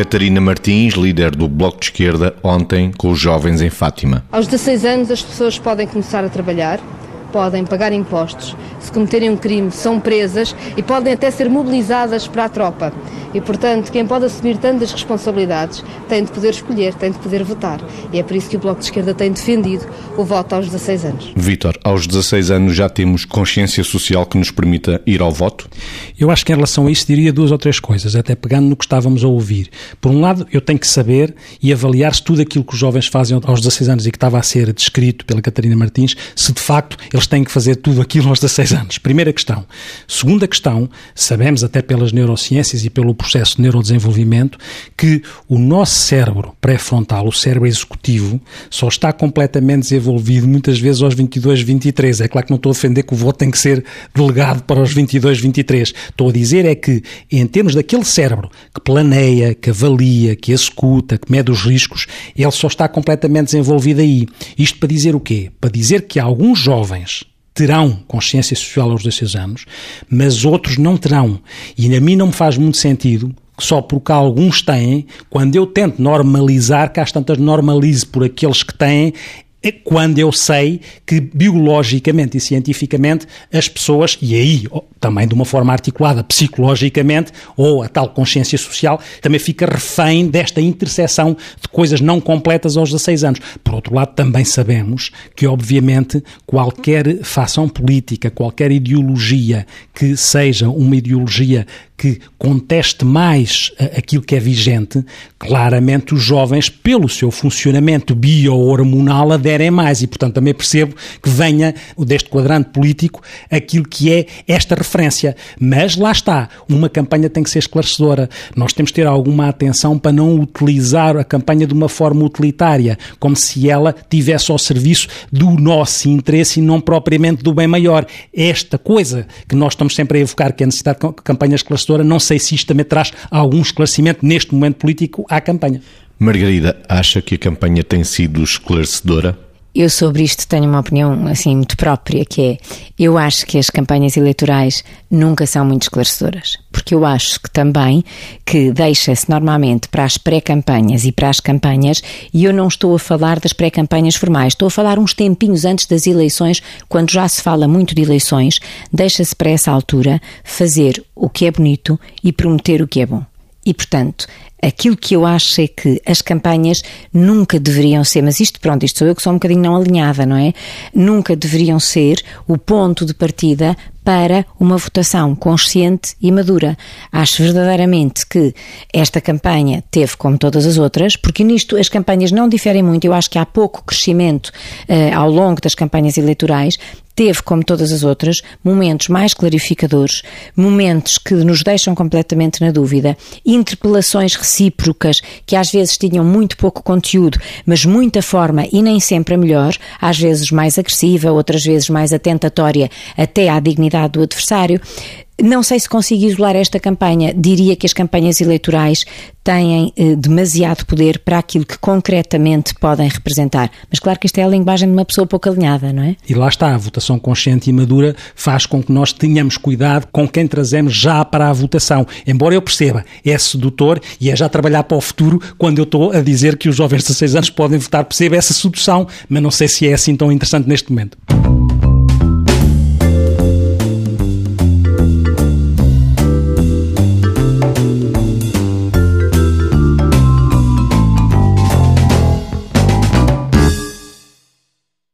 Catarina Martins, líder do Bloco de Esquerda, ontem com os jovens em Fátima. Aos 16 anos as pessoas podem começar a trabalhar, podem pagar impostos, se cometerem um crime são presas e podem até ser mobilizadas para a tropa. E, portanto, quem pode assumir tantas responsabilidades tem de poder escolher, tem de poder votar. E é por isso que o Bloco de Esquerda tem defendido o voto aos 16 anos. Vítor, aos 16 anos já temos consciência social que nos permita ir ao voto? Eu acho que em relação a isso diria duas ou três coisas, até pegando no que estávamos a ouvir. Por um lado, eu tenho que saber e avaliar se tudo aquilo que os jovens fazem aos 16 anos e que estava a ser descrito pela Catarina Martins, se de facto eles têm que fazer tudo aquilo aos 16 anos. Primeira questão. Segunda questão, sabemos até pelas neurociências e pelo processo de neurodesenvolvimento que o nosso cérebro pré-frontal, o cérebro executivo, só está completamente desenvolvido muitas vezes aos 22, 23. É claro que não estou a defender que o voto tem que ser delegado para os 22, 23. Estou a dizer é que, em termos daquele cérebro que planeia, que avalia, que executa, que mede os riscos, ele só está completamente desenvolvido aí. Isto para dizer o quê? Para dizer que alguns jovens terão consciência social aos 16 anos, mas outros não terão. E a mim não me faz muito sentido só porque alguns têm, quando eu tento normalizar, que às tantas normalize por aqueles que têm, é quando eu sei que biologicamente e cientificamente as pessoas, e aí também de uma forma articulada psicologicamente, ou a tal consciência social, também fica refém desta interseção de coisas não completas aos 16 anos. Por outro lado, também sabemos que, obviamente, qualquer fação política, qualquer ideologia que seja uma ideologia que conteste mais aquilo que é vigente, claramente os jovens, pelo seu funcionamento bio-hormonal, aderem mais. E, portanto, também percebo que venha deste quadrante político aquilo que é esta referência. Mas lá está, uma campanha tem que ser esclarecedora. Nós temos de ter alguma atenção para não utilizar a campanha de uma forma utilitária, como se ela tivesse ao serviço do nosso interesse e não propriamente do bem maior. Esta coisa que nós estamos sempre a evocar, que é a necessidade de campanha esclarecedora, não sei se isto também traz algum esclarecimento neste momento político à campanha. Margarida, acha que a campanha tem sido esclarecedora? Eu sobre isto tenho uma opinião assim muito própria, que é eu acho que as campanhas eleitorais nunca são muito esclarecedoras, porque eu acho que também que deixa-se normalmente para as pré-campanhas e para as campanhas, e eu não estou a falar das pré-campanhas formais, estou a falar uns tempinhos antes das eleições, quando já se fala muito de eleições, deixa-se para essa altura fazer o que é bonito e prometer o que é bom. E, portanto, aquilo que eu acho é que as campanhas nunca deveriam ser, mas isto, pronto, isto sou eu que sou um bocadinho não alinhada, não é? Nunca deveriam ser o ponto de partida para uma votação consciente e madura. Acho verdadeiramente que esta campanha teve, como todas as outras, porque nisto as campanhas não diferem muito, eu acho que há pouco crescimento uh, ao longo das campanhas eleitorais, teve, como todas as outras, momentos mais clarificadores, momentos que nos deixam completamente na dúvida, interpelações recíprocas que às vezes tinham muito pouco conteúdo, mas muita forma e nem sempre a melhor, às vezes mais agressiva, outras vezes mais atentatória até à dignidade do adversário. Não sei se consigo isolar esta campanha. Diria que as campanhas eleitorais têm eh, demasiado poder para aquilo que concretamente podem representar. Mas claro que isto é a linguagem de uma pessoa pouco alinhada, não é? E lá está, a votação consciente e madura faz com que nós tenhamos cuidado com quem trazemos já para a votação. Embora eu perceba, é sedutor e é já trabalhar para o futuro quando eu estou a dizer que os jovens de 16 anos podem votar. Perceba essa sedução, mas não sei se é assim tão interessante neste momento.